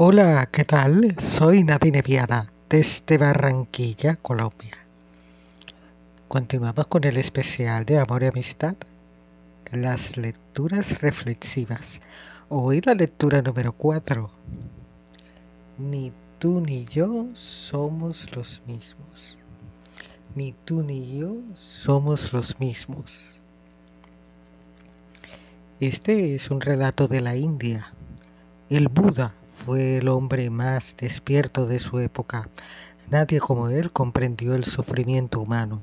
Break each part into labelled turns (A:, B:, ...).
A: Hola, ¿qué tal? Soy Nadine Viana, desde Barranquilla, Colombia. Continuamos con el especial de Amor y Amistad, las lecturas reflexivas. Hoy la lectura número 4. Ni tú ni yo somos los mismos. Ni tú ni yo somos los mismos. Este es un relato de la India. El Buda fue el hombre más despierto de su época. Nadie como él comprendió el sufrimiento humano.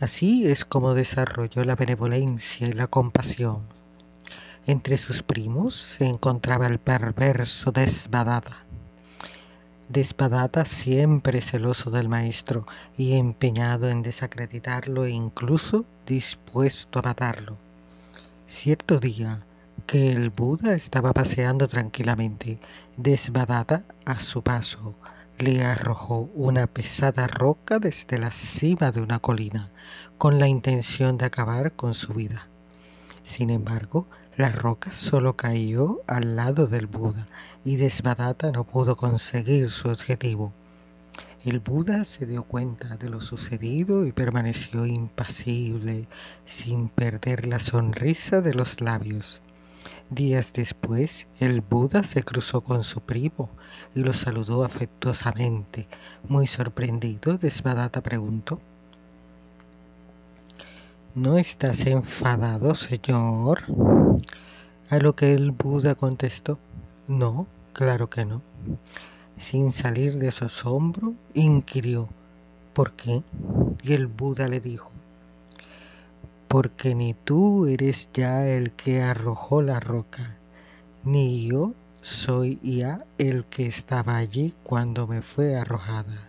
A: Así es como desarrolló la benevolencia y la compasión. Entre sus primos se encontraba el perverso Desbadata. Desbadata siempre celoso del maestro y empeñado en desacreditarlo e incluso dispuesto a matarlo. Cierto día, que el Buda estaba paseando tranquilamente. Desbadata, a su paso, le arrojó una pesada roca desde la cima de una colina, con la intención de acabar con su vida. Sin embargo, la roca solo cayó al lado del Buda y Desbadata no pudo conseguir su objetivo. El Buda se dio cuenta de lo sucedido y permaneció impasible, sin perder la sonrisa de los labios. Días después, el Buda se cruzó con su primo y lo saludó afectuosamente. Muy sorprendido, Desbadata preguntó, ¿No estás enfadado, señor? A lo que el Buda contestó, no, claro que no. Sin salir de su asombro, inquirió, ¿por qué? Y el Buda le dijo, porque ni tú eres ya el que arrojó la roca, ni yo soy ya el que estaba allí cuando me fue arrojada.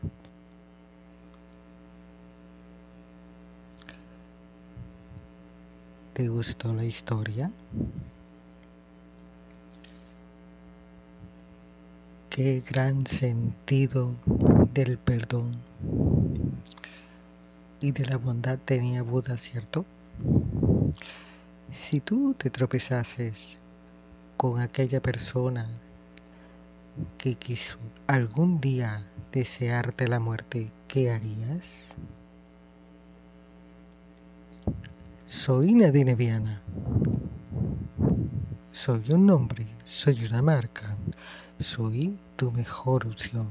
A: ¿Te gustó la historia? Qué gran sentido del perdón y de la bondad tenía Buda, ¿cierto? Si tú te tropezases con aquella persona que quiso algún día desearte la muerte, ¿qué harías? Soy Nadine Viana. Soy un nombre, soy una marca, soy tu mejor opción.